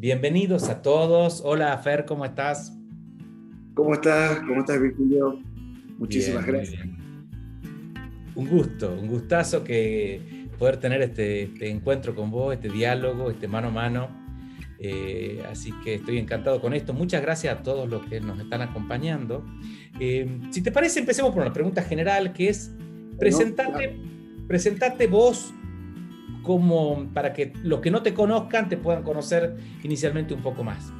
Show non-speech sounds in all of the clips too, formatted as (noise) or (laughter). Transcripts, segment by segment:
Bienvenidos a todos. Hola Fer, ¿cómo estás? ¿Cómo estás? ¿Cómo estás, Virgilio? Muchísimas gracias. Un gusto, un gustazo que poder tener este, este, encuentro con vos, este diálogo, este mano a mano. Eh, así que estoy encantado con esto. Muchas gracias a todos los que nos están acompañando. Eh, si te parece, empecemos por una pregunta general que es presentarte, presentarte vos como para que los que no te conozcan te puedan conocer inicialmente un poco más?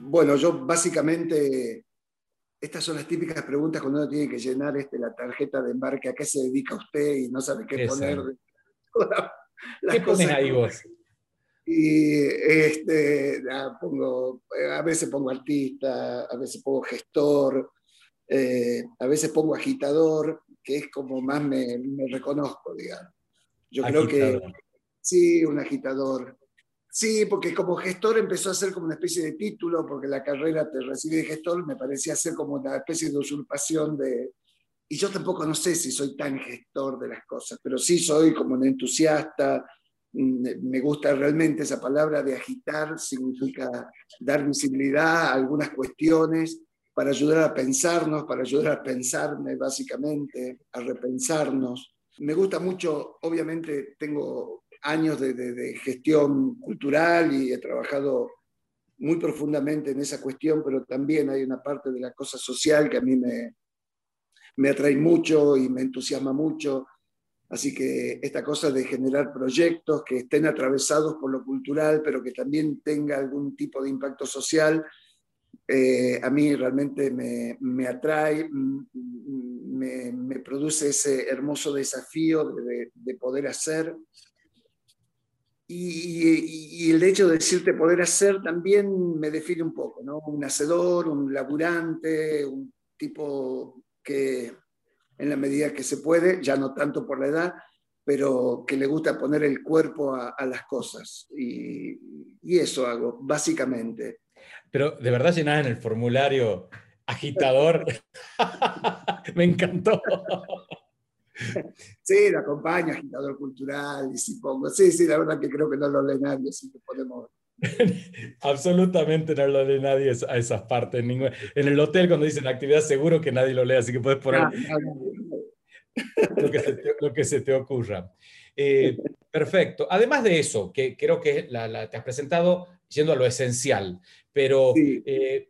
Bueno, yo básicamente, estas son las típicas preguntas cuando uno tiene que llenar este, la tarjeta de embarque, ¿a qué se dedica usted? Y no sabe qué poner. (laughs) ¿Qué pones ahí vos? Y este, pongo, a veces pongo artista, a veces pongo gestor, eh, a veces pongo agitador, que es como más me, me reconozco, digamos. Yo creo que Sí, un agitador. Sí, porque como gestor empezó a ser como una especie de título, porque la carrera te recibe de gestor, me parecía ser como una especie de usurpación de... Y yo tampoco no sé si soy tan gestor de las cosas, pero sí soy como un entusiasta, mm, me gusta realmente esa palabra de agitar, significa dar visibilidad a algunas cuestiones para ayudar a pensarnos, para ayudar a pensarme básicamente, a repensarnos. Me gusta mucho, obviamente tengo años de, gestión cultural y he trabajado muy profundamente en esa cuestión, pero también hay una parte de la cosa social que a mí me, me atrae mucho y me entusiasma mucho. Así que esta cosa de generar proyectos que estén atravesados por lo cultural, pero que también tenga algún tipo de impacto social, eh, a mí realmente me, me atrae, me, me, produce ese hermoso desafío de, de poder hacer y, el hecho de decirte poder hacer también me define un poco, ¿no? Un hacedor, un laburante, un tipo que en la medida que se puede, ya no tanto por la edad, pero que le gusta poner el cuerpo a, las cosas. Y, y, eso hago, básicamente. Pero de verdad llenás en el formulario agitador. (laughs) me encantó. Sí, lo acompaña, agitador cultural, y si pongo, sí, sí, la verdad que creo que no lo lee nadie, así que podemos... (laughs) Absolutamente no lo lee nadie a esas partes. En, el hotel cuando dicen actividad seguro que nadie lo lee, así que puedes poner ah, (laughs) lo, que se te, ocurra. Eh, perfecto. Además de eso, que creo que te has presentado yendo a lo esencial, pero eh,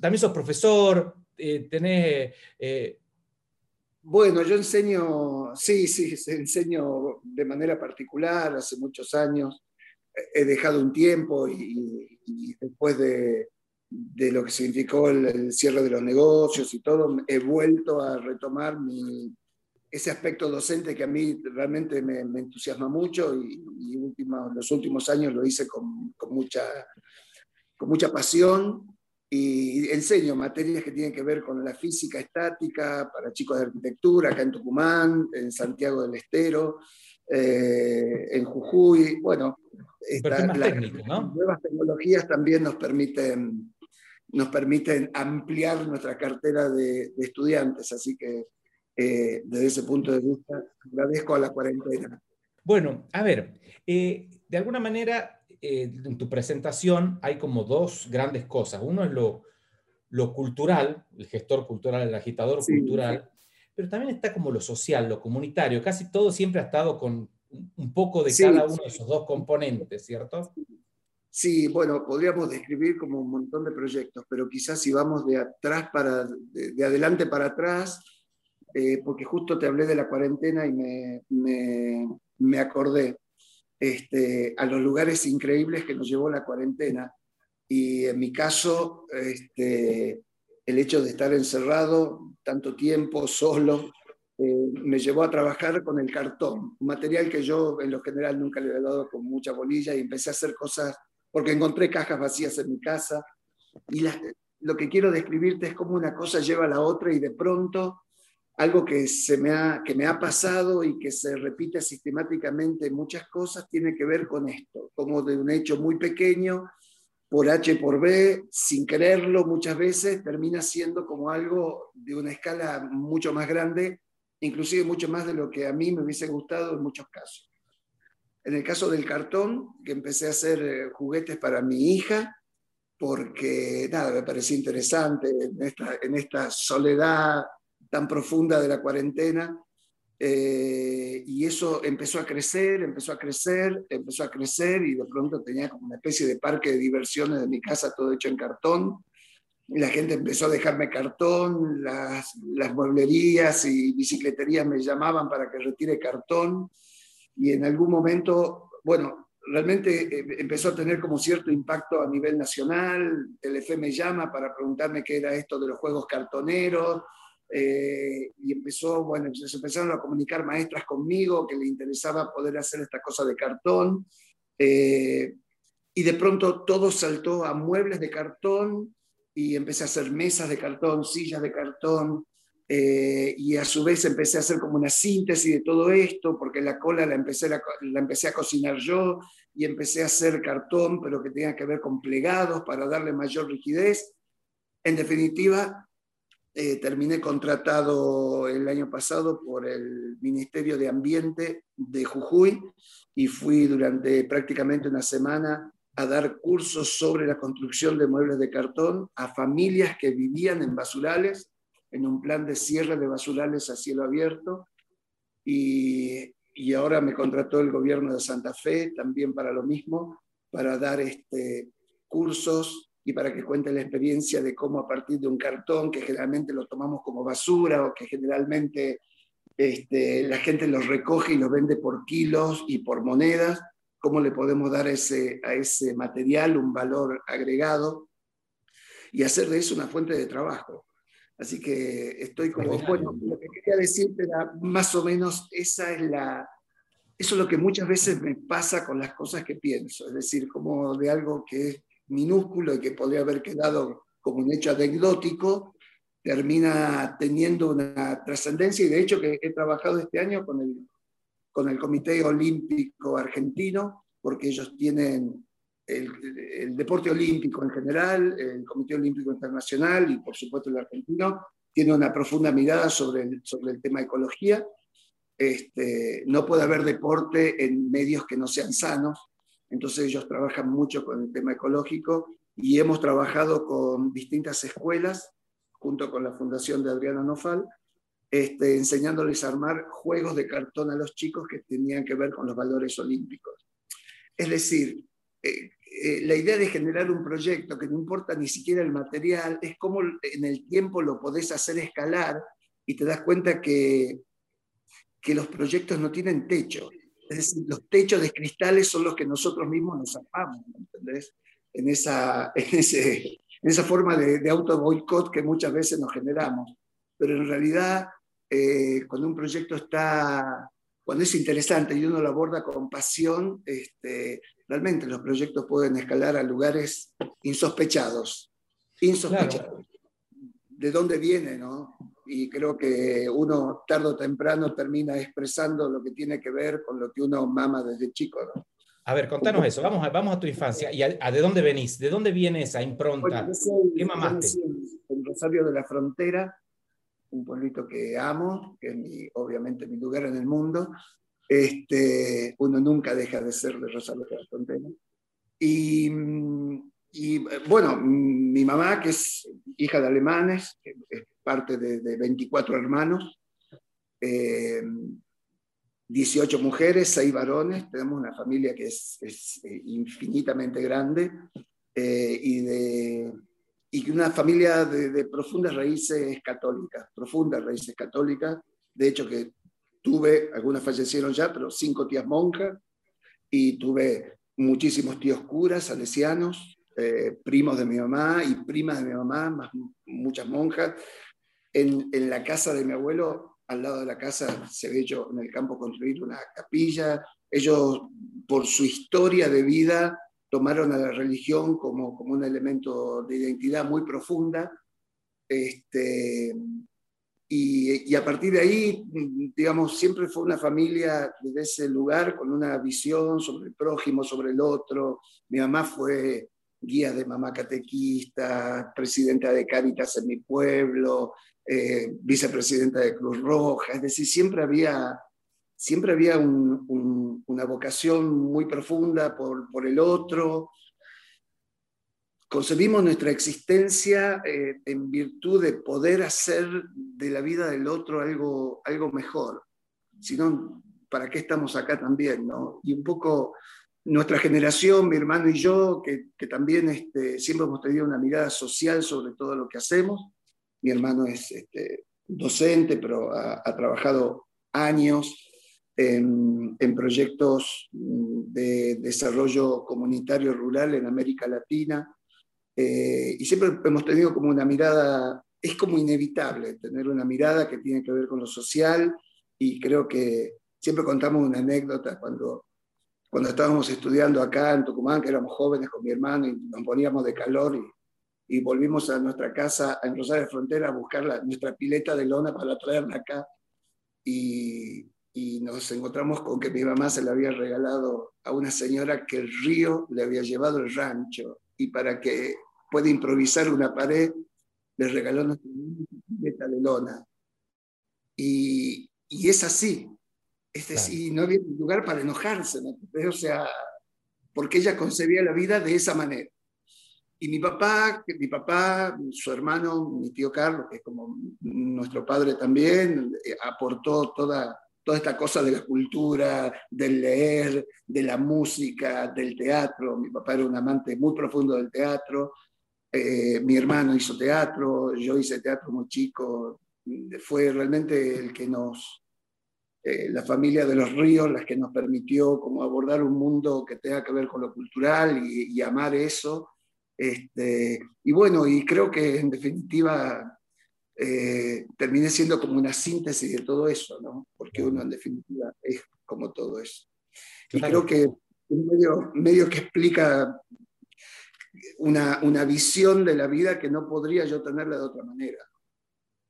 también sos profesor, eh, tenés bueno, yo enseño, sí, sí, enseño de manera particular hace muchos años. He dejado un tiempo y, después de, lo que significó el, cierre de los negocios y todo, he vuelto a retomar ese aspecto docente que a mí realmente me, entusiasma mucho y, los últimos años lo hice con, mucha, con mucha pasión y enseño materias que tienen que ver con la física estática para chicos de arquitectura, acá en Tucumán, en Santiago del Estero, eh, en Jujuy. Bueno, las nuevas tecnologías también nos permiten, nos permiten ampliar nuestra cartera de, estudiantes, así que eh, desde ese punto de vista agradezco a la cuarentena. Bueno, a ver, eh, de alguna manera eh, en tu presentación hay como dos grandes cosas. Uno es lo, lo cultural, el gestor cultural, el agitador cultural, pero también está como lo social, lo comunitario. Casi todo siempre ha estado con un poco de cada uno de esos dos componentes, ¿cierto? Sí, bueno, podríamos describir como un montón de proyectos, pero quizás si vamos de atrás para, de, adelante para atrás, eh, porque justo te hablé de la cuarentena y me, me, me acordé. Este, a los lugares increíbles que nos llevó la cuarentena. Y en mi caso, este, el hecho de estar encerrado tanto tiempo, solo, eh, me llevó a trabajar con el cartón, un material que yo en lo general nunca le había dado con mucha bolilla y empecé a hacer cosas, porque encontré cajas vacías en mi casa. Y lo que quiero describirte es cómo una cosa lleva a la otra y de pronto algo que, se me ha, que me ha pasado y que se repite sistemáticamente en muchas cosas tiene que ver con esto, como de un hecho muy pequeño, por H por B, sin quererlo muchas veces, termina siendo como algo de una escala mucho más grande, inclusive mucho más de lo que a mí me hubiese gustado en muchos casos. En el caso del cartón, que empecé a hacer eh, juguetes para mi hija, porque nada, me parecía interesante en esta, en esta soledad tan profunda de la cuarentena. Eh, y eso empezó a crecer, empezó a crecer, empezó a crecer y de pronto tenía como una especie de parque de diversiones de mi casa todo hecho en cartón. La gente empezó a dejarme cartón, las, mueblerías y bicicleterías me llamaban para que retire cartón y en algún momento, bueno, realmente eh, empezó a tener como cierto impacto a nivel nacional. Telefe me llama para preguntarme qué era esto de los juegos cartoneros. Eh, y empezó, bueno, se empezaron a comunicar maestras conmigo que le interesaba poder hacer esta cosa de cartón. Eh, y de pronto todo saltó a muebles de cartón y empecé a hacer mesas de cartón, sillas de cartón, eh, y a su vez empecé a hacer como una síntesis de todo esto, porque la cola la empecé, la, empecé a cocinar yo y empecé a hacer cartón, pero que tenía que ver con plegados para darle mayor rigidez. En definitiva, eh, terminé contratado el año pasado por el Ministerio de Ambiente de Jujuy y fui durante prácticamente una semana a dar cursos sobre la construcción de muebles de cartón a familias que vivían en basurales en un plan de cierre de basurales a cielo abierto. Y, y, ahora me contrató el gobierno de Santa Fe también para lo mismo, para dar este, cursos y para que cuente la experiencia de cómo a partir de un cartón que generalmente lo tomamos como basura o que generalmente este, la gente los recoge y los vende por kilos y por monedas, cómo le podemos dar ese, a ese material un valor agregado y hacer de eso una fuente de trabajo. Así que estoy como, bueno, lo que quería decirte era más o menos, esa es la, eso es lo que muchas veces me pasa con las cosas que pienso, es decir, como de algo que es minúsculo y que podría haber quedado como un hecho anecdótico, termina teniendo una trascendencia y de hecho que he trabajado este año con el, con el Comité Olímpico Argentino, porque ellos tienen el, deporte olímpico en general, el Comité Olímpico Internacional y por supuesto el argentino, tiene una profunda mirada sobre el, sobre el tema ecología. Este, no puede haber deporte en medios que no sean sanos, entonces ellos trabajan mucho con el tema ecológico y hemos trabajado con distintas escuelas, junto con la Fundación de Adriana Nofal, este, enseñándoles a armar juegos de cartón a los chicos que tenían que ver con los valores olímpicos. Es decir, eh, eh, la idea de generar un proyecto que no importa ni siquiera el material, es cómo en el tiempo lo podés hacer escalar y te das cuenta que, que los proyectos no tienen techo. Es decir, los techos de cristales son los que nosotros mismos nos zapamos, ¿entendés? En esa, en ese, en esa forma de, de auto boicot que muchas veces nos generamos. Pero en realidad, eh, cuando un proyecto está, cuando es interesante y uno lo aborda con pasión, este, realmente los proyectos pueden escalar a lugares insospechados, insospechados. ¿De dónde viene, no? Y creo que uno tarde o temprano termina expresando lo que tiene que ver con lo que uno mama desde chico, ¿no? A ver, contanos eso, vamos a, vamos a tu infancia. ¿Y a, de dónde venís? ¿De dónde viene esa impronta? ¿Qué mamaste? En Rosario de la Frontera, un pueblito que amo, que es obviamente mi lugar en el mundo, este, uno nunca deja de ser de Rosario de la Frontera. Y, y, bueno, mi mamá, que es hija de alemanes, es parte de, 24 hermanos, 18 eh, mujeres, 6 varones, tenemos una familia que es, eh, infinitamente grande eh, y, de, y una familia de, de profundas raíces católicas, profundas raíces católicas, de hecho que Tuve, algunas fallecieron ya, pero cinco tías monjas y tuve muchísimos tíos curas, salesianos, eh, primos de mi mamá y primas de mi mamá, más muchas monjas. En, en, la casa de mi abuelo, al lado de la casa, se ve hecho en el campo construir una capilla. Ellos, por su historia de vida, tomaron a la religión como, como un elemento de identidad muy profunda. Este, y, a partir de ahí, digamos, siempre fue una familia desde ese lugar con una visión sobre el prójimo, sobre el otro. Mi mamá fue guía de mamá catequista, presidenta de Cáritas en mi pueblo, eh, vicepresidenta de Cruz Roja, es decir, siempre había siempre había una vocación muy profunda por, por el otro, concebimos nuestra existencia eh, en virtud de poder hacer de la vida del otro algo, algo mejor. Si no, ¿para qué estamos acá también? ¿no? Y un poco nuestra generación, mi hermano y yo, que, que también este, siempre hemos tenido una mirada social sobre todo lo que hacemos. Mi hermano es este, docente, pero ha, ha trabajado años en, en, proyectos de desarrollo comunitario rural en América Latina eh, y siempre hemos tenido como una mirada, es como inevitable tener una mirada que tiene que ver con lo social y creo que siempre contamos una anécdota cuando, cuando estábamos estudiando acá en Tucumán, que éramos jóvenes con mi hermano y nos poníamos de calor y, y volvimos a nuestra casa en Rosario Frontera a buscar la, nuestra pileta de lona para traerla acá y, y nos encontramos con que mi mamá se la había regalado a una señora que el río le había llevado el rancho y para que puede improvisar una pared, le regaló una pileta de lona. Y, y es así. Es decir, no había lugar para enojarse, o sea, porque ella concebía la vida de esa manera. Y mi papá, mi papá, su hermano, mi tío Carlos, que es como nuestro padre también, eh, aportó toda, toda esta cosa de la cultura, del leer, de la música, del teatro. Mi papá era un amante muy profundo del teatro, eh, mi hermano hizo teatro, yo hice teatro muy chico, fue realmente el que nos, eh, la familia de los ríos, las que nos permitió como abordar un mundo que tenga que ver con lo cultural y, amar eso. Este, y bueno, y creo que en definitiva eh, terminé siendo como una síntesis de todo eso, ¿no? Porque uno en definitiva es como todo eso. Y creo que medio, medio que explica una, una visión de la vida que no podría yo tenerla de otra manera,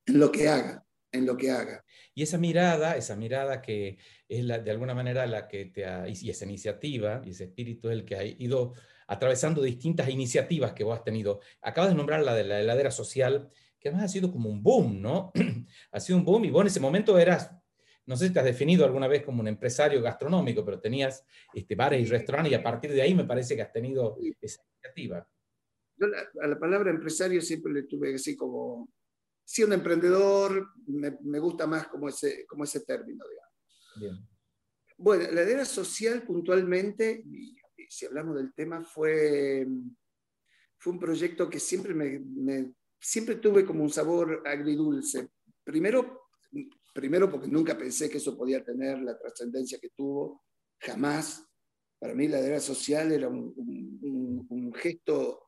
en lo que haga, en lo que haga. Y esa mirada, esa mirada que es la, de alguna manera la que te ha, y esa iniciativa, y ese espíritu es el que ha ido atravesando distintas iniciativas que vos has tenido. Acabas de nombrar la de la heladera social, que además ha sido como un boom, ¿no? (clears throat) ha sido un boom y vos en ese momento eras, no sé si te has definido alguna vez como un empresario gastronómico, pero tenías este, bares y restaurantes y a partir de ahí me parece que has tenido esa iniciativa. Yo a la palabra empresario siempre le tuve así como, siendo emprendedor, me, me, gusta más como ese, como ese término, digamos. Bien. Bueno, la heredera social puntualmente, y, si hablamos del tema, fue, fue un proyecto que siempre, me, me, siempre tuve como un sabor agridulce. Primero, primero porque nunca pensé que eso podía tener la trascendencia que tuvo, jamás. Para mí la heredera social era un, un, un gesto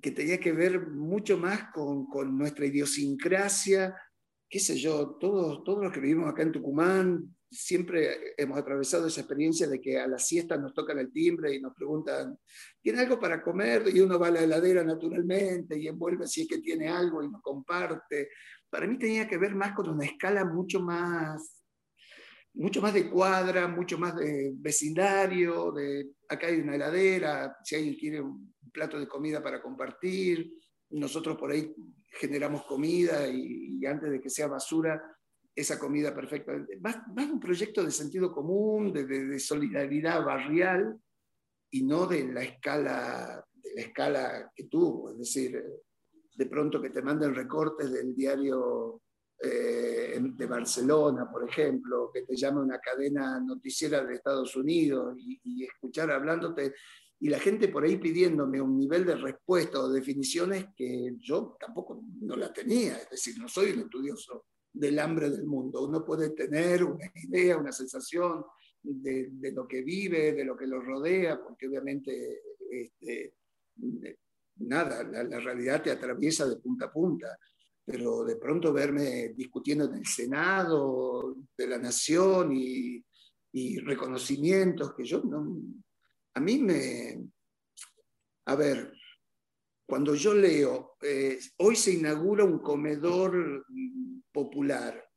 que tenía que ver mucho más con, con, nuestra idiosincrasia, qué sé yo, todos, todos los que vivimos acá en Tucumán, siempre hemos atravesado esa experiencia de que a la siesta nos tocan el timbre y nos preguntan, ¿tiene algo para comer? Y uno va a la heladera naturalmente y envuelve si es que tiene algo y nos comparte. Para mí tenía que ver más con una escala mucho más mucho más de cuadra, mucho más de vecindario, de acá hay una heladera, si alguien quiere un plato de comida para compartir, nosotros por ahí generamos comida y, antes de que sea basura, esa comida perfectamente. Más, más un proyecto de sentido común, de, solidaridad barrial y no de la escala, de la escala que tuvo. Es decir, de pronto que te manden recortes del diario eh, de Barcelona, por ejemplo, que te llama una cadena noticiera de Estados Unidos y escuchar hablándote y la gente por ahí pidiéndome un nivel de respuesta o definiciones que yo tampoco no la tenía, es decir, no soy un estudioso del hambre del mundo, uno puede tener una idea, una sensación de, de lo que vive, de lo que lo rodea, porque obviamente este, nada, la, la, realidad te atraviesa de punta a punta, pero de pronto verme discutiendo en el Senado de la Nación y, y reconocimientos que yo no, a mí me... A ver, cuando yo leo, eh, hoy se inaugura un comedor popular,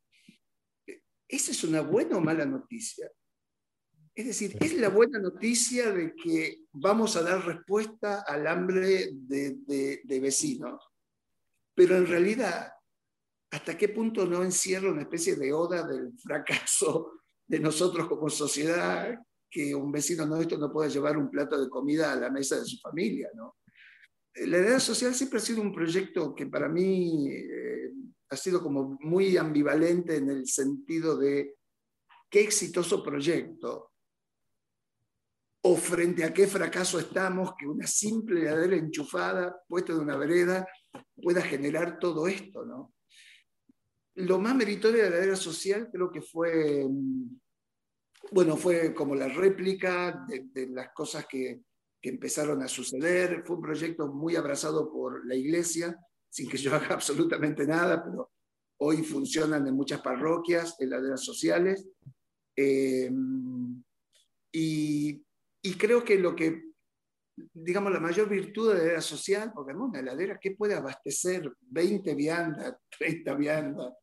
¿esa es una buena o mala noticia? Es decir, es la buena noticia de que vamos a dar respuesta al hambre de, de, de vecinos, pero en realidad, ¿hasta qué punto no encierra una especie de oda del fracaso de nosotros como sociedad que un vecino nuestro no pueda llevar un plato de comida a la mesa de su familia, ¿no? La heredad social siempre ha sido un proyecto que para mí eh, ha sido como muy ambivalente en el sentido de qué exitoso proyecto o frente a qué fracaso estamos que una simple heladera enchufada puesta de una vereda pueda generar todo esto, ¿no? Lo más meritorio de la heladera social creo que fue, bueno, fue como la réplica de, las cosas que, que, empezaron a suceder. Fue un proyecto muy abrazado por la iglesia, sin que yo haga (laughs) absolutamente nada, pero hoy funcionan en muchas parroquias, heladeras sociales. Eh, y y creo que lo que, digamos, la mayor virtud de la heladera social, porque es una heladera que puede abastecer 20 viandas, 30 viandas,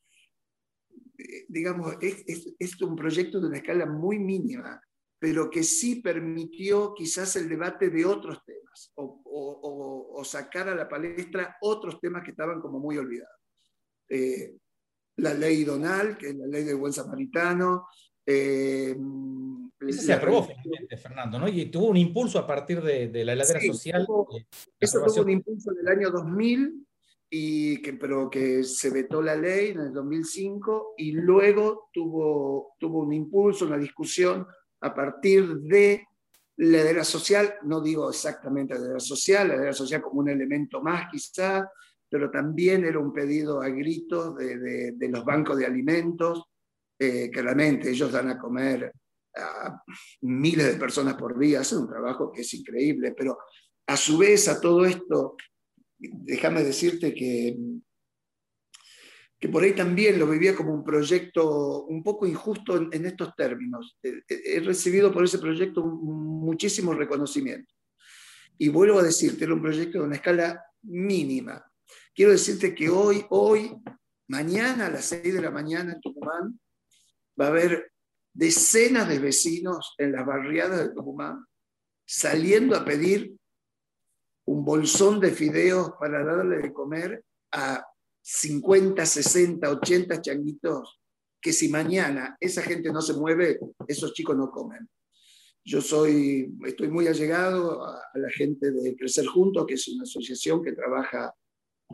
digamos, es, es, un proyecto de una escala muy mínima, pero que sí permitió quizás el debate de otros temas o, o, o sacar a la palestra otros temas que estaban como muy olvidados. Eh, la ley Donal, que es la ley del buen samaritano, eh, se aprobó finalmente, Fernando, ¿no? Y tuvo un impulso a partir de, la heladera social. eso tuvo un impulso en el año 2000, y que, pero que se vetó la ley en el 2005 y luego tuvo, tuvo un impulso, una discusión a partir de la heladera social, no digo exactamente la heladera social, la heladera social como un elemento más quizá, pero también era un pedido a gritos de, de los bancos de alimentos, eh, claramente ellos dan a comer a miles de personas por día, hacen un trabajo que es increíble, pero a su vez a todo esto, déjame decirte que, que por ahí también lo vivía como un proyecto un poco injusto en, estos términos. He, recibido por ese proyecto muchísimo reconocimiento. Y vuelvo a decirte, era un proyecto de una escala mínima. Quiero decirte que hoy, hoy, mañana a las 6 de la mañana en Tucumán, va a haber decenas de vecinos en las barriadas de Tucumán saliendo a pedir un bolsón de fideos para darle de comer a 50, 60, 80 changuitos, que si mañana esa gente no se mueve, esos chicos no comen. Yo soy, estoy muy allegado a, la gente de Crecer Juntos, que es una asociación que trabaja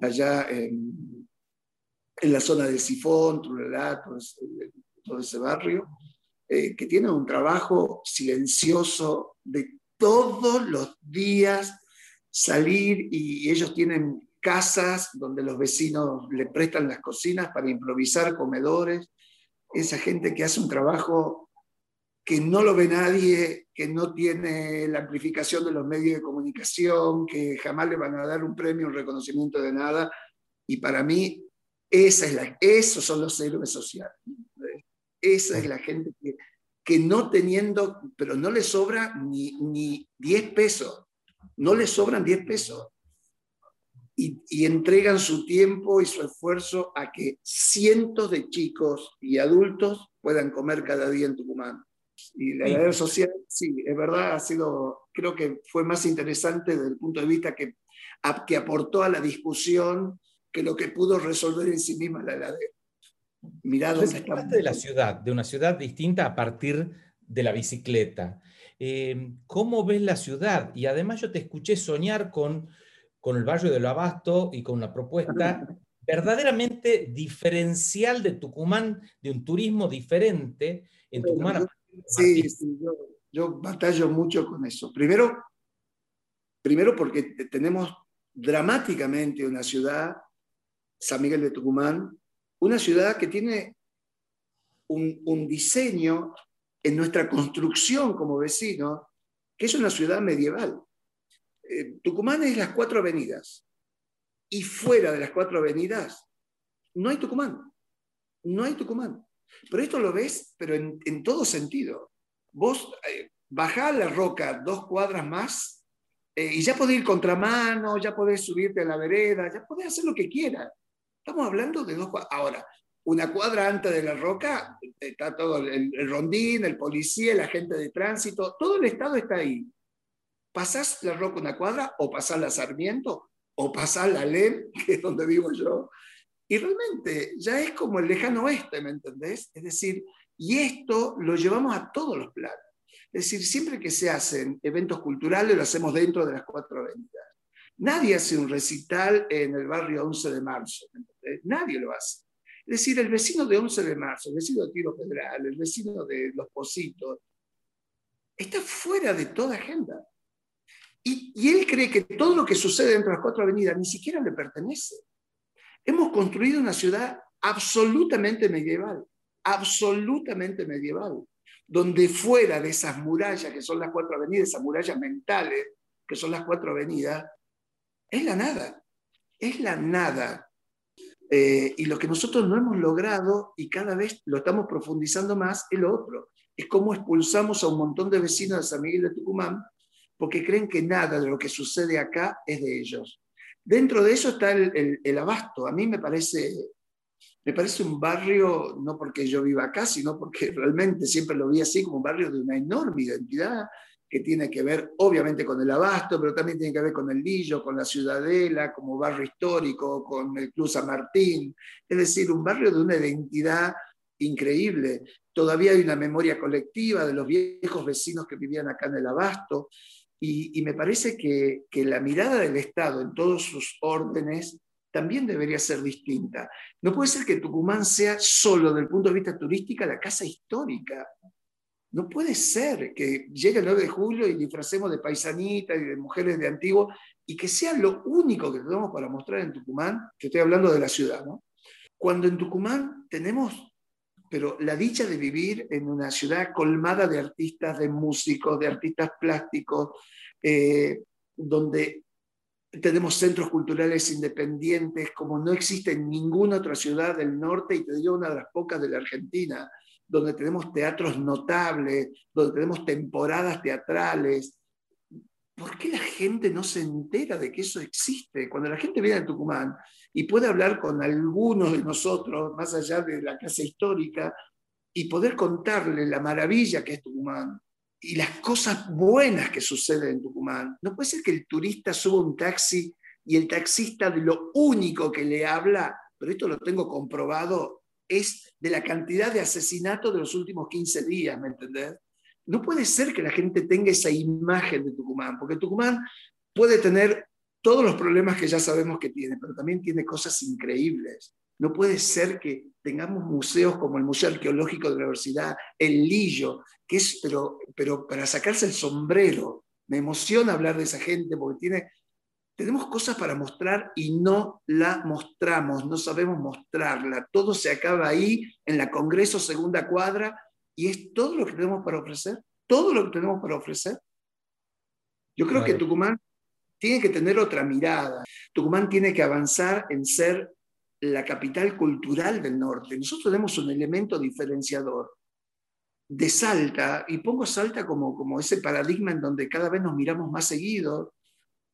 allá en, la zona del Sifón, Trulelato, todo ese barrio, eh, que tienen un trabajo silencioso de todos los días salir y ellos tienen casas donde los vecinos le prestan las cocinas para improvisar comedores. Esa gente que hace un trabajo que no lo ve nadie, que no tiene la amplificación de los medios de comunicación, que jamás le van a dar un premio, un reconocimiento de nada. Y para mí, esa es la, esos son los héroes sociales. Esa es la gente que, que no teniendo, pero no le sobra ni, ni 10 pesos, no le sobran 10 pesos. Y, y, entregan su tiempo y su esfuerzo a que cientos de chicos y adultos puedan comer cada día en Tucumán. Y la red social, sí, es verdad, ha sido, creo que fue más interesante desde el punto de vista que, que aportó a la discusión que lo que pudo resolver en sí misma la heladera. Mirá dónde de la ciudad, de una ciudad distinta a partir de la bicicleta. Eh, ¿Cómo ves la ciudad? Y además yo te escuché soñar con, con el barrio del Abasto y con una propuesta (laughs) verdaderamente diferencial de Tucumán, de un turismo diferente en Tucumán. sí, yo, yo, batallo mucho con eso. Primero, primero porque tenemos dramáticamente una ciudad, San Miguel de Tucumán, una ciudad que tiene un, diseño en nuestra construcción como vecino, que es una ciudad medieval. Eh, Tucumán es las cuatro avenidas y fuera de las cuatro avenidas no hay Tucumán, no hay Tucumán. Pero esto lo ves, pero en, todo sentido. Vos eh, bajás la roca dos cuadras más eh, y ya podés ir contramano, ya podés subirte a la vereda, ya podés hacer lo que quieras. Estamos hablando de dos cuadras. Ahora, una cuadra antes de la roca está todo el, rondín, el policía, el agente de tránsito, todo el Estado está ahí. Pasás la roca una cuadra o pasás la Sarmiento o pasás la LEM, (laughs) que es donde vivo yo, y realmente ya es como el lejano oeste, ¿me entendés? Es decir, Y esto lo llevamos a todos los planos. Es decir, siempre que se hacen eventos culturales, lo hacemos dentro de las cuatro avenidas. Nadie hace un recital en el barrio 11 de marzo, nadie lo hace. Es decir, el vecino de 11 de marzo, el vecino de Tiro Federal, el vecino de Los Positos, está fuera de toda agenda. Y, y, él cree que todo lo que sucede dentro de las cuatro avenidas ni siquiera le pertenece. Hemos construido una ciudad absolutamente medieval, absolutamente medieval, donde fuera de esas murallas que son las cuatro avenidas, esas murallas mentales que son las cuatro avenidas, es la nada, es la nada. Eh, y lo que nosotros no hemos logrado y cada vez lo estamos profundizando más es lo otro. Es cómo expulsamos a un montón de vecinos de San Miguel de Tucumán porque creen que nada de lo que sucede acá es de ellos. Dentro de eso está el, el, abasto. A mí me parece, me parece un barrio, no porque yo viva acá, sino porque (laughs) realmente siempre lo vi así como un barrio de una enorme identidad, que tiene que ver obviamente con el abasto, pero también tiene que ver con el Lillo, con la Ciudadela, como barrio histórico, con el Club San Martín, es decir, un barrio de una identidad increíble. Todavía hay una memoria colectiva de los viejos vecinos que vivían acá en el abasto, y, me parece que, que la mirada del Estado en todos sus órdenes también debería ser distinta. No puede ser que Tucumán sea solo, desde el punto de vista turístico, la casa histórica. No puede ser que llegue el 9 de julio y disfracemos de paisanitas y de mujeres de antiguo y que sea lo único que tenemos para mostrar en Tucumán, que estoy hablando de la ciudad, ¿no? Cuando en Tucumán tenemos, pero la dicha de vivir en una ciudad colmada de artistas, de músicos, de artistas plásticos, eh, donde tenemos centros culturales independientes como no existe en ninguna otra ciudad del norte y te digo una de las pocas de la Argentina donde tenemos teatros notables, donde tenemos temporadas teatrales. ¿Por qué la gente no se entera de que eso existe? Cuando la gente viene a Tucumán y puede hablar con algunos de nosotros, más allá de la clase histórica, y poder contarle la maravilla que es Tucumán y las cosas buenas que suceden en Tucumán, no puede ser que el turista suba un taxi y el taxista de lo único que le habla, pero esto lo tengo comprobado es de la cantidad de asesinatos de los últimos 15 días, ¿me entendés? No puede ser que la gente tenga esa imagen de Tucumán, porque Tucumán puede tener todos los problemas que ya sabemos que tiene, pero también tiene cosas increíbles. No puede ser que tengamos museos como el Museo Arqueológico de la Universidad, el Lillo, que es, pero, pero para sacarse el sombrero. Me emociona hablar de esa gente porque tiene tenemos cosas para mostrar y no la mostramos, no sabemos mostrarla. Todo se acaba ahí, en la Congreso Segunda Cuadra, y es todo lo que tenemos para ofrecer, todo lo que tenemos para ofrecer. Yo creo que Tucumán tiene que tener otra mirada. Tucumán tiene que avanzar en ser la capital cultural del norte. Nosotros tenemos un elemento diferenciador de Salta, y pongo Salta como, como ese paradigma en donde cada vez nos miramos más seguido,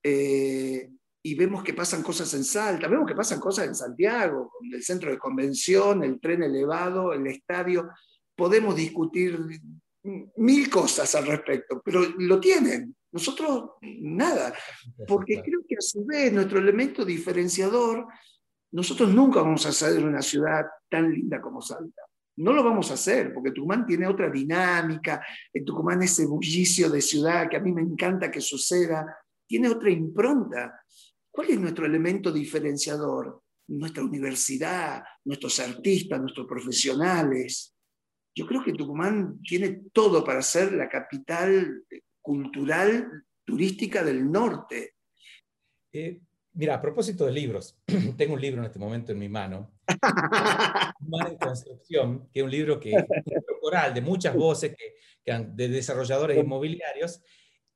eh, y vemos que pasan cosas en Salta, vemos que pasan cosas en Santiago, el centro de convención, el tren elevado, el estadio. Podemos discutir mil cosas al respecto, pero lo tienen. Nosotros nada, porque creo que a su vez nuestro elemento diferenciador, nosotros nunca vamos a hacer una ciudad tan linda como Salta. No lo vamos a hacer, porque Tucumán tiene otra dinámica, en Tucumán ese bullicio de ciudad que a mí me encanta que suceda, tiene otra impronta. ¿Cuál es nuestro elemento diferenciador? Nuestra universidad, nuestros artistas, nuestros profesionales. Yo creo que Tucumán tiene todo para ser la capital cultural turística del norte. Eh, mira, a propósito de libros, (clears throat) tengo un libro en este momento en mi mano, (laughs) Tucumán en Construcción, que es un libro que coral de muchas voces que, de desarrolladores inmobiliarios,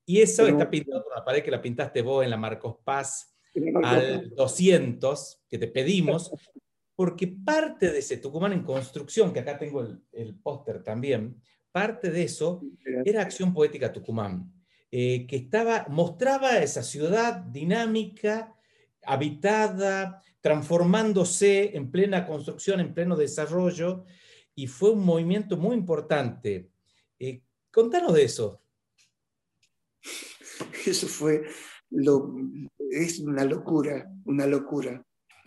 y eso está pintado por una pared que la pintaste vos en la Marcos Paz al 200, que te pedimos, (laughs) porque parte de ese Tucumán en construcción, que acá tengo el, póster también, parte de eso era Acción Poética Tucumán, eh, que estaba, mostraba esa ciudad dinámica, habitada, transformándose en plena construcción, en pleno desarrollo, y fue un movimiento muy importante. Eh, contanos de eso. (laughs) Eso fue lo, es una locura, una locura.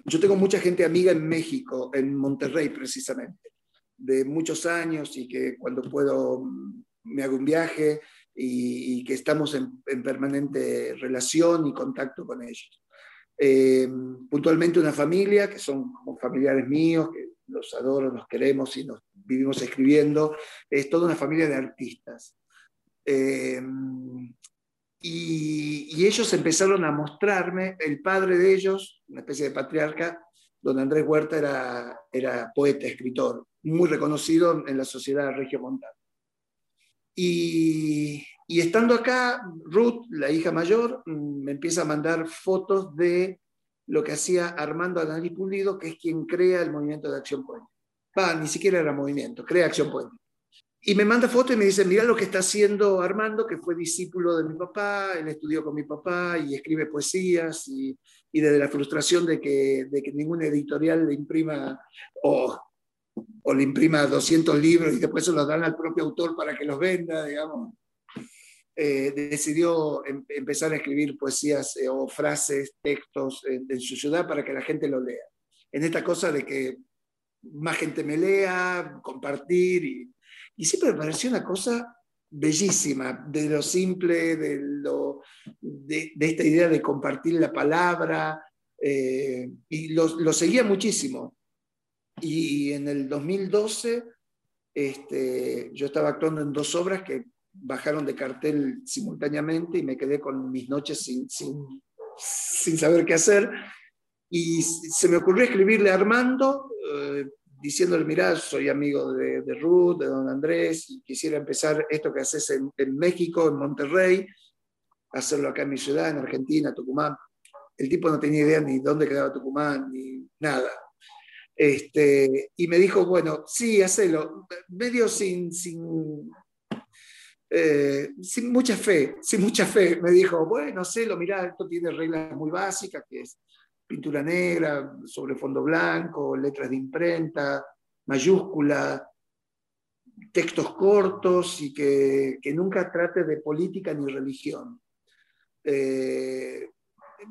Yo tengo mucha gente amiga en México, en Monterrey precisamente. de muchos años y que cuando puedo me hago un viaje y, que estamos en, permanente relación y contacto con ellos. Eh, puntualmente una familia, que son como familiares míos, que los adoro, nos queremos y nos vivimos escribiendo, es toda una familia de artistas. Eh, y, ellos empezaron a mostrarme, el padre de ellos, una especie de patriarca, don Andrés Huerta era, era poeta, escritor, muy reconocido en la sociedad regiomontana. Y, y estando acá, Ruth, la hija mayor, mm, me empieza a mandar fotos de lo que hacía Armando Anali Pulido, que es quien crea el movimiento de Acción Puente. Va, ni siquiera era movimiento, crea Acción Puente. Y me manda fotos y me dice, mira lo que está haciendo Armando, que fue discípulo de mi papá, él estudió con mi papá y escribe poesías, y, y desde la frustración de que, de que ningún editorial le imprima o, o, le imprima 200 libros y después se los dan al propio autor para que los venda, digamos, eh, decidió em, empezar a escribir poesías eh, o frases, textos en, en su ciudad para que la gente lo lea. En esta cosa de que más gente me lea, compartir y y siempre me pareció una cosa bellísima, de lo simple, de, lo, de, esta idea de compartir la palabra, eh, y lo, seguía muchísimo. Y en el 2012 este, yo estaba actuando en dos obras que bajaron de cartel simultáneamente y me quedé con mis noches sin, sin, sin saber qué hacer. Y se me ocurrió escribirle a Armando, eh, diciéndole, mirá, soy amigo de, Ruth, de don Andrés, y quisiera empezar esto que haces en, México, en Monterrey, hacerlo acá en mi ciudad, en Argentina, Tucumán. El tipo no tenía idea ni dónde quedaba Tucumán, ni nada. Este, y me dijo, bueno, sí, hacelo, medio sin, sin, eh, sin mucha fe, sin mucha fe. Me dijo, bueno, hacelo, mirá, esto tiene reglas muy básicas, que es pintura negra sobre fondo blanco, letras de imprenta, mayúscula, textos cortos y que, nunca trate de política ni religión. Eh,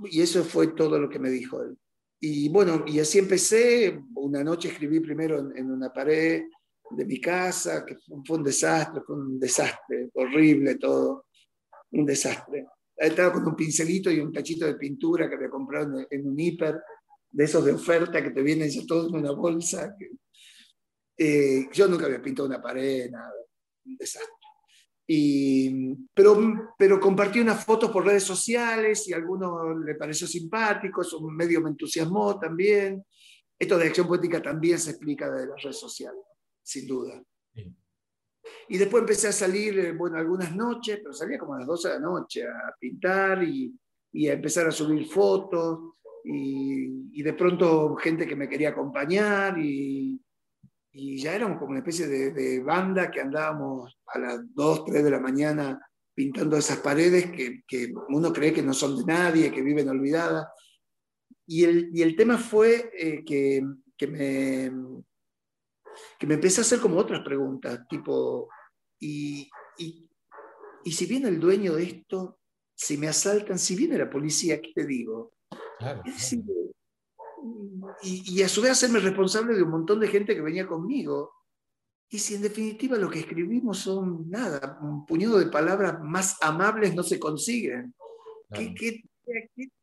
y eso fue todo lo que me dijo él. Y bueno, y así empecé. Una noche escribí primero en una pared de mi casa, que fue un desastre, fue un desastre, horrible todo, un desastre estaba con un pincelito y un cachito de pintura que había comprado en, un hiper, de esos de oferta que te vienen ya todos en una bolsa. Eh, yo nunca había pintado una pared, nada, un desastre. Y, pero, pero compartí unas fotos por redes sociales y a algunos le pareció simpático, eso medio me entusiasmó también. Esto de acción poética también se explica de las redes sociales, sin duda. Y después empecé a salir, eh, bueno, algunas noches, pero salía como a las 12 de la noche a pintar y, y a empezar a subir fotos. Y, de pronto gente que me quería acompañar y, y ya éramos como una especie de, de, banda que andábamos a las 2, 3 de la mañana pintando esas paredes que, que uno cree que no son de nadie, que viven olvidadas. Y el, y el tema fue eh, que, que me, que me empecé a hacer como otras preguntas, tipo, ¿y, y, si viene el dueño de esto, si me asaltan, si viene la policía, ¿qué te digo? y, y, a su vez hacerme responsable de un montón de gente que venía conmigo. Y si en definitiva lo que escribimos son nada, un puñado de palabras más amables no se consiguen. ¿Qué, qué,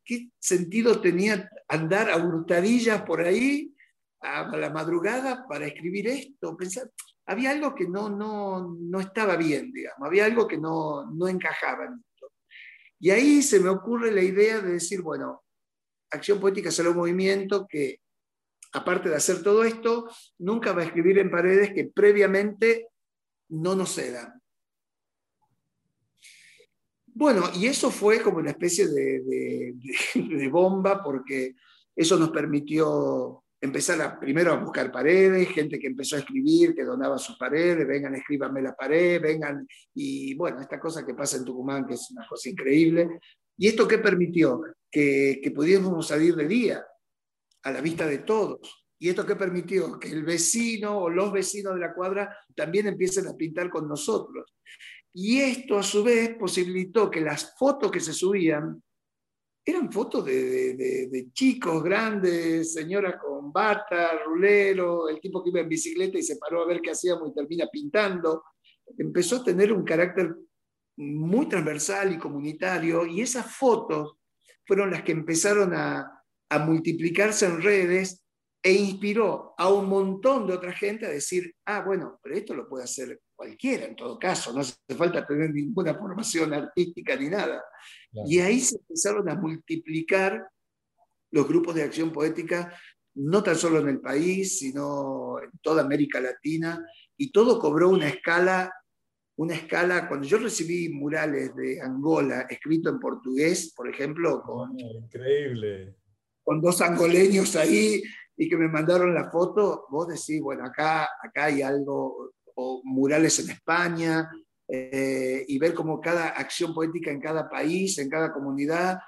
qué, sentido tenía andar a hurtadillas por ahí a la madrugada para escribir esto, pensar, había algo que no, no, no estaba bien, digamos, había algo que no, no encajaba en esto. Y ahí se me ocurre la idea de decir, bueno, Acción Poética será un movimiento que, aparte de hacer todo esto, nunca va a escribir en paredes que previamente no nos cedan. Bueno, y eso fue como una especie de, de (laughs) bomba porque eso nos permitió empezar a, primero a buscar paredes, gente que empezó a escribir, que donaba sus paredes, vengan, escríbanme la pared, vengan, y bueno, esta cosa que pasa en Tucumán, que es una cosa increíble. ¿Y esto qué permitió? Que, que pudiéramos salir de día, a la vista de todos. ¿Y esto qué permitió? Que el vecino o los vecinos de la cuadra también empiecen a pintar con nosotros. Y esto a su vez posibilitó que las fotos que se subían eran fotos de, chicos grandes, señoras con bata, rulero, el tipo que iba en bicicleta y se paró a ver qué hacíamos y termina pintando. Empezó a tener un carácter muy transversal y comunitario y esas fotos fueron las que empezaron a, multiplicarse en redes e inspiró a un montón de otra gente a decir, ah, bueno, pero esto lo puede hacer cualquiera en todo caso, no hace falta tener ninguna formación artística ni nada. Y ahí se empezaron a multiplicar los grupos de acción poética, no tan solo en el país, sino en toda América Latina, y todo cobró una escala, una escala, cuando yo recibí murales de Angola escrito en portugués, por ejemplo, con, increíble. con dos angoleños ahí y que me mandaron la foto, vos decís, bueno, acá, acá hay algo, o murales en España, eh, y ver cómo cada acción poética en cada país, en cada comunidad,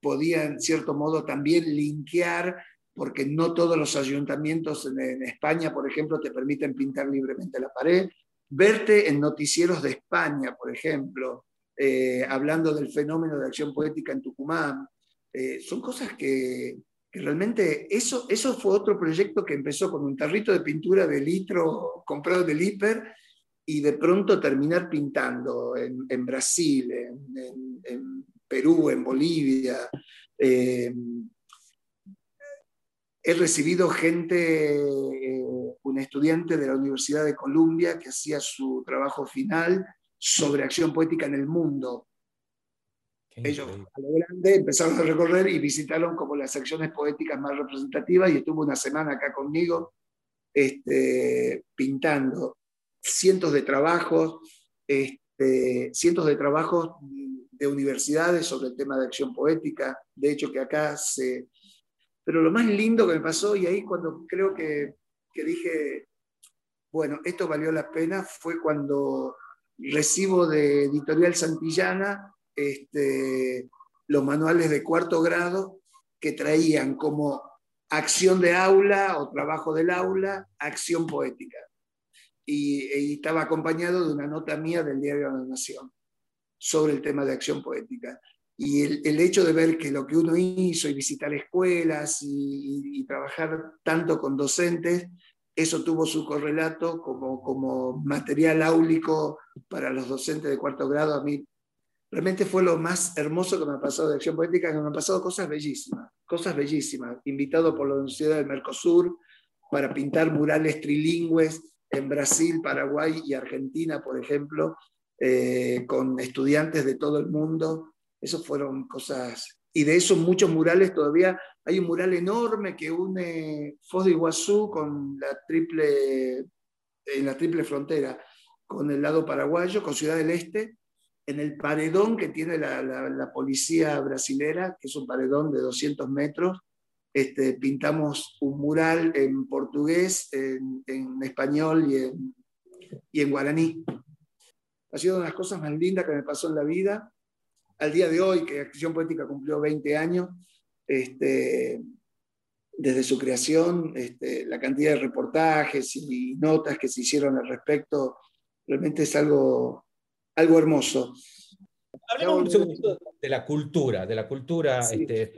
podía en cierto modo también linkear, porque no todos los ayuntamientos en, España, por ejemplo, te permiten pintar libremente la pared. Verte en noticieros de España, por ejemplo, eh, hablando del fenómeno de acción poética en Tucumán, eh, son cosas que, que realmente eso, eso fue otro proyecto que empezó con un tarrito de pintura de litro comprado del hiper y de pronto terminar pintando en, Brasil, en, Perú, en Bolivia. Eh, he recibido gente, eh, un estudiante de la Universidad de Columbia que hacía su trabajo final sobre acción poética en el mundo. Ellos a lo grande empezaron a recorrer y visitaron como las secciones poéticas más representativas y estuvo una semana acá conmigo este, pintando cientos de trabajos, este, cientos de trabajos de universidades sobre el tema de acción poética. De hecho, que acá se... Pero lo más lindo que me pasó, y ahí cuando creo que, que dije, bueno, esto valió la pena, fue cuando recibo de Editorial Santillana este, los manuales de cuarto grado que traían como acción de aula o trabajo del aula, acción poética y, estaba acompañado de una nota mía del diario La Nación sobre el tema de acción poética. Y el, hecho de ver que lo que uno hizo y visitar escuelas y, trabajar tanto con docentes, eso tuvo su correlato como, como material áulico para los docentes de cuarto grado. A mí realmente fue lo más hermoso que me ha pasado de acción poética, que me han pasado cosas bellísimas, cosas bellísimas. Invitado por la Universidad del Mercosur para pintar murales trilingües en Brasil, Paraguay y Argentina, por ejemplo, eh, con estudiantes de todo el mundo. Eso fueron cosas. Y de esos muchos murales todavía hay un mural enorme que une Foz de Iguazú con la triple, en la triple frontera, con el lado paraguayo, con Ciudad del Este, en el paredón que tiene la, la policía brasilera, que es un paredón de 200 metros, este, pintamos un mural en portugués, en, español y en, y en guaraní. Ha sido una de las cosas más lindas que me pasó en la vida. Al día de hoy, que Acción Poética cumplió 20 años, este, desde su creación, este, la cantidad de reportajes y notas que se hicieron al respecto, realmente es algo, algo hermoso. Hablemos un segundito de la cultura, de la cultura, este,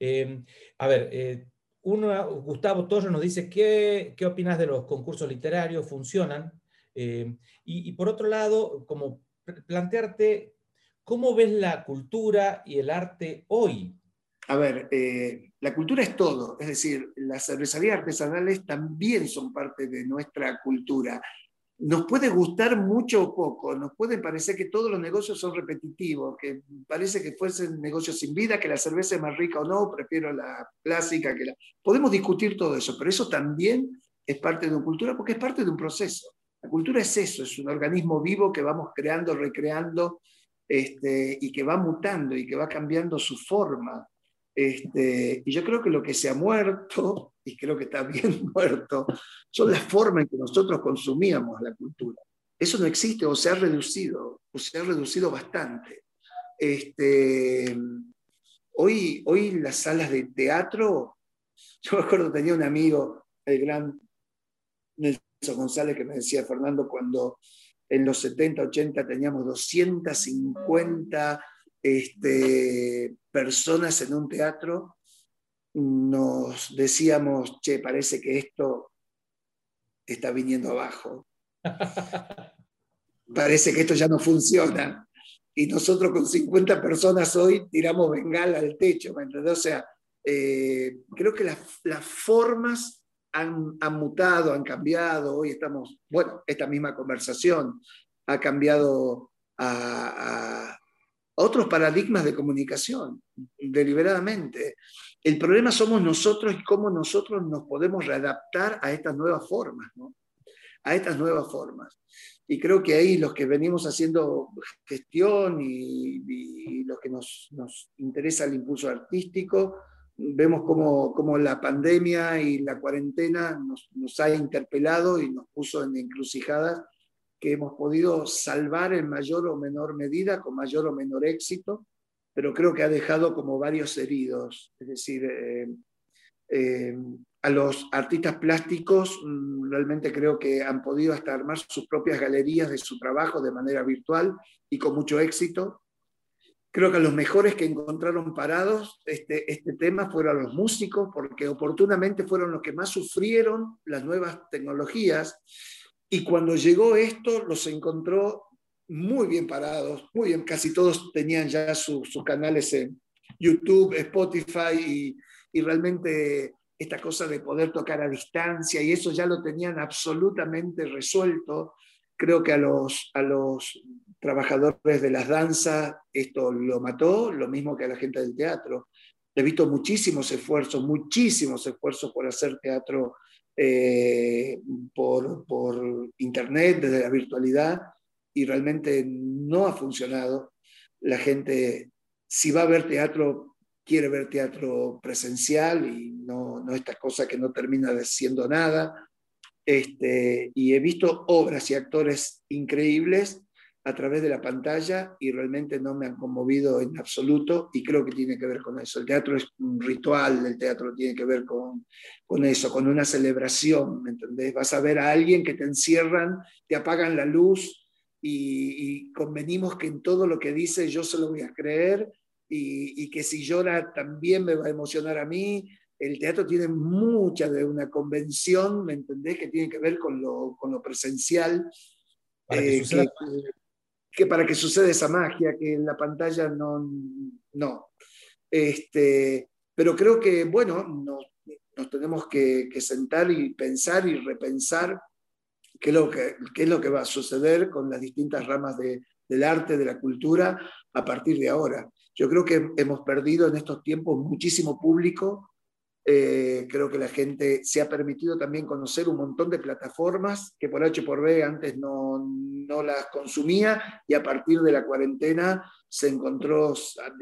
eh, a ver, eh, uno, Gustavo Torres nos dice, ¿qué, qué opinas de los concursos literarios? ¿Funcionan? Eh, y, por otro lado, como plantearte, ¿cómo ves la cultura y el arte hoy? A ver, la cultura es todo, es decir, las cervecerías artesanales también son parte de nuestra cultura nos puede gustar mucho o poco, nos puede parecer que todos los negocios son repetitivos, que parece que fuesen negocios sin vida, que la cerveza es más rica o no, prefiero la clásica que la... Podemos discutir todo eso, pero eso también es parte de una cultura porque es parte de un proceso. La cultura es eso, es un organismo vivo que vamos creando, recreando este, y que va mutando y que va cambiando su forma. Este, y yo creo que lo que se ha muerto, (laughs) y creo que está bien (laughs) muerto, son las formas en que nosotros consumíamos la cultura. Eso no existe o se ha reducido, o se ha reducido bastante. Este, hoy, hoy las salas de teatro, (laughs) yo me acuerdo, tenía un amigo, el gran Nelson González, que me decía, Fernando, cuando en los 70, 80 teníamos 250 este, personas en un teatro nos decíamos, che, parece que esto está viniendo abajo. (laughs) parece que esto ya no funciona. Y nosotros con 50 personas hoy tiramos bengala al techo, ¿me O sea, eh, creo que las, formas han, mutado, han cambiado. Hoy estamos, bueno, esta misma conversación ha cambiado a, otros paradigmas de comunicación, deliberadamente. El problema somos nosotros y cómo nosotros nos podemos readaptar a estas nuevas formas, ¿no? A estas nuevas formas. Y creo que ahí los que venimos haciendo gestión y, los que nos, nos, interesa el impulso artístico, vemos cómo, la pandemia y la cuarentena nos, nos, ha interpelado y nos puso en encrucijadas que hemos podido salvar en mayor o menor medida, con mayor o menor éxito, pero creo que ha dejado como varios heridos. Es decir, eh, eh, a los artistas plásticos mm, realmente creo que han podido hasta armar sus propias galerías de su trabajo de manera virtual y con mucho éxito. Creo que a los mejores que encontraron parados este, este tema fueron los músicos, porque oportunamente fueron los que más sufrieron las nuevas tecnologías. Y cuando llegó esto, los encontró muy bien parados, muy bien, casi todos tenían ya sus canales en YouTube, Spotify y, y realmente esta cosa de poder tocar a distancia y eso ya lo tenían absolutamente resuelto. Creo que a los, a los trabajadores de las danzas esto lo mató, lo mismo que a la gente del teatro. He visto muchísimos esfuerzos, muchísimos esfuerzos por hacer teatro eh, por, por internet, desde la virtualidad, y realmente no ha funcionado. La gente, si va a ver teatro, quiere ver teatro presencial y no, no esta cosa que no termina siendo nada. Este, y he visto obras y actores increíbles a través de la pantalla y realmente no me han conmovido en absoluto y creo que tiene que ver con eso. El teatro es un ritual, el teatro tiene que ver con, con eso, con una celebración, ¿me entendés? Vas a ver a alguien que te encierran, te apagan la luz y, y convenimos que en todo lo que dice yo se lo voy a creer y, que si llora también me va a emocionar a mí. El teatro tiene mucha de una convención, ¿me entendés? Que tiene que ver con lo, con lo presencial. Eh, que, para que suceda esa magia, que en la pantalla no. no. Este, pero creo que, bueno, nos tenemos que, que, sentar y pensar y repensar qué es, lo que, qué es lo que va a suceder con las distintas ramas de, del arte, de la cultura, a partir de ahora. Yo creo que hemos perdido en estos tiempos muchísimo público. Eh, creo que la gente se ha permitido también conocer un montón de plataformas que por H por B antes no, no las consumía y a partir de la cuarentena se encontró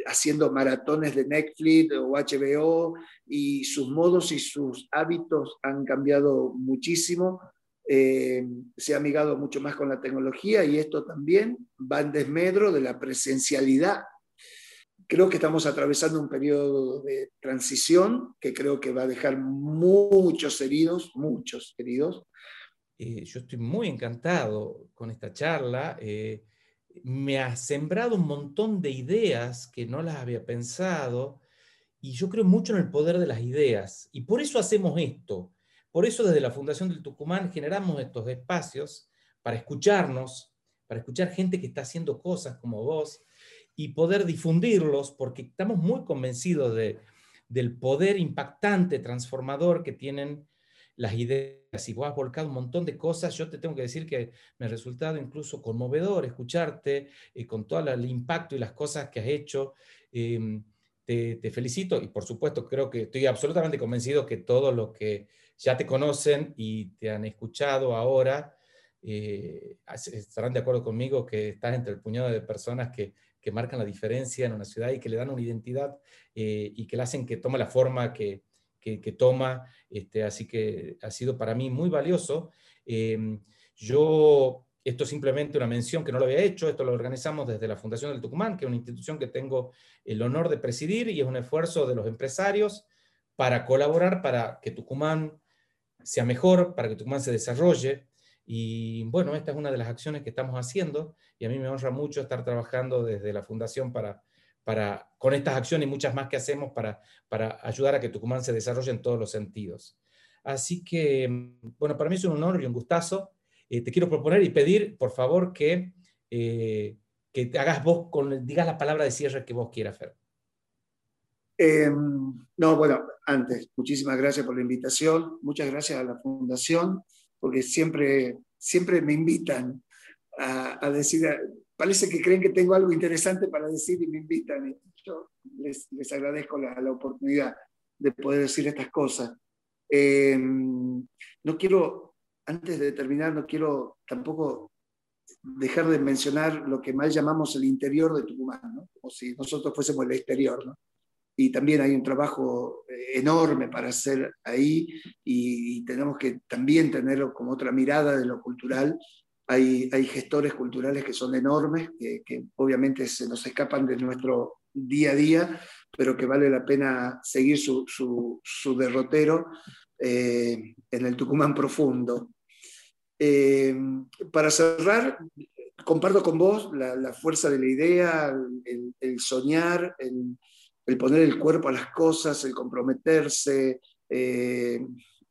haciendo maratones de Netflix o HBO y sus modos y sus hábitos han cambiado muchísimo. Eh, se ha amigado mucho más con la tecnología y esto también va en desmedro de la presencialidad creo que estamos atravesando un periodo de transición que creo que va a dejar muchos heridos, muchos heridos. Eh, yo estoy muy encantado con esta charla. Eh, me ha sembrado un montón de ideas que no las había pensado y yo creo mucho en el poder de las ideas y por eso hacemos esto. Por eso desde la Fundación del Tucumán generamos estos espacios para escucharnos, para escuchar gente que está haciendo cosas como vos, y poder difundirlos, porque estamos muy convencidos de, del poder impactante, transformador que tienen las ideas. Y vos has volcado un montón de cosas. Yo te tengo que decir que me ha resultado incluso conmovedor escucharte eh, con todo el impacto y las cosas que has hecho. Em, te, felicito y por supuesto creo que estoy absolutamente convencido que todos los que ya te conocen y te han escuchado ahora eh, estarán de acuerdo conmigo que estás entre el puñado de personas que que marcan la diferencia en una ciudad y que le dan una identidad eh, y que la hacen que tome la forma que, que, toma. Este, así que ha sido para mí muy valioso. Em, yo, esto es simplemente una mención que no lo había hecho, esto lo organizamos desde la Fundación del Tucumán, que es una institución que tengo el honor de presidir y es un esfuerzo de los empresarios para colaborar para que Tucumán sea mejor, para que Tucumán se desarrolle. Y bueno, esta es una de las acciones que estamos haciendo y a mí me honra mucho estar trabajando desde la Fundación para, para, con estas acciones y muchas más que hacemos para, para ayudar a que Tucumán se desarrolle en todos los sentidos. Así que, bueno, para mí es un honor y un gustazo. Eh, te quiero proponer y pedir, por favor, que, eh, que te hagas vos, con, digas la palabra de cierre que vos quieras, hacer. Em, no, bueno, antes, muchísimas gracias por la invitación, muchas gracias a la Fundación, porque siempre, siempre me invitan a, decir, parece que creen que tengo algo interesante para decir y me invitan. Y yo les, les agradezco la, la, oportunidad de poder decir estas cosas. Em, no quiero, antes de terminar, no quiero tampoco dejar de mencionar lo que mal llamamos el interior de Tucumán, ¿no? como si nosotros fuésemos el exterior. ¿no? Y también hay un trabajo eh, enorme para hacer ahí y, tenemos que también tenerlo como otra mirada de lo cultural. Hay, hay gestores culturales que son enormes, que, obviamente se nos escapan de nuestro día a día, pero que vale la pena seguir su, su, derrotero eh, en el Tucumán profundo. Eh, para cerrar, comparto con vos la, fuerza de la idea, el, el soñar, el, el poner el cuerpo a las cosas, el comprometerse, eh,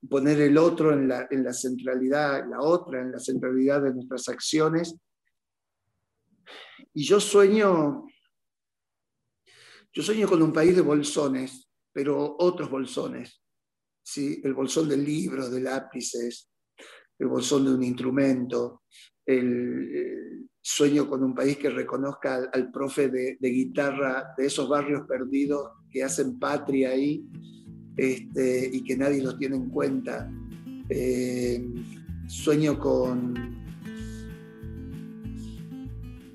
poner el otro en la, en la centralidad, la otra en la centralidad de nuestras acciones. Y yo sueño, yo sueño con un país de bolsones, pero otros bolsones. ¿sí? El bolsón del libro, de lápices, el bolsón de un instrumento, el, sueño con un país que reconozca al, profe de, guitarra de esos barrios perdidos que hacen patria ahí este, y que nadie los tiene en cuenta. Eh, sueño con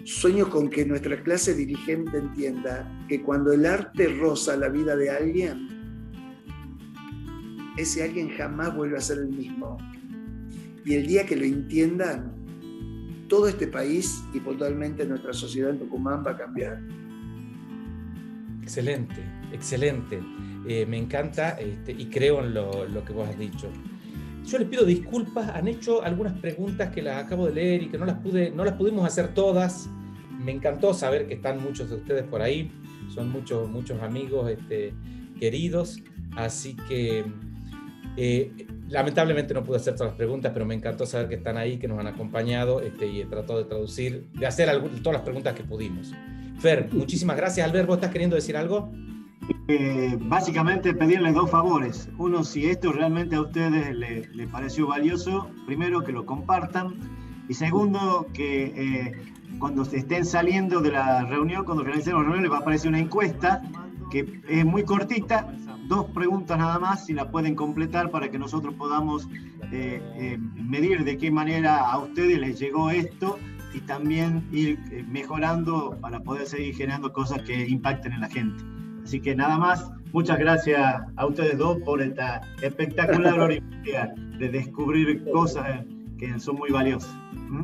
sueño con que nuestra clase dirigente entienda que cuando el arte roza la vida de alguien, ese alguien jamás vuelve a ser el mismo. Y el día que lo entiendan, todo este país y puntualmente nuestra sociedad en Tucumán va a cambiar. Excelente, excelente. Eh, me encanta este, y creo en lo, que vos has dicho. Yo les pido disculpas, han hecho algunas preguntas que las acabo de leer y que no las, pude, no las pudimos hacer todas. Me encantó saber que están muchos de ustedes por ahí, son muchos, muchos amigos este, queridos, así que eh, lamentablemente no pude hacer todas las preguntas, pero me encantó saber que están ahí, que nos han acompañado este, y he tratado de traducir, de hacer todas las preguntas que pudimos. Fer, muchísimas gracias. Albert, ¿vos estás queriendo decir algo? Eh, básicamente pedirles dos favores. Uno, si esto realmente a ustedes les le pareció valioso, primero que lo compartan y segundo que eh, cuando estén saliendo de la reunión, cuando realicemos la reunión, les va a aparecer una encuesta que es muy cortita, dos preguntas nada más, si la pueden completar para que nosotros podamos eh, eh, medir de qué manera a ustedes les llegó esto y también ir eh, mejorando para poder seguir generando cosas que impacten en la gente. Así que nada más, muchas gracias a ustedes dos por esta espectacular (laughs) orientación de descubrir cosas que son muy valiosas. ¿Mm?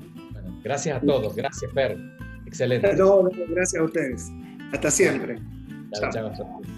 gracias a todos, gracias Fer, excelente. gracias a ustedes. Hasta siempre. ちゃいま2。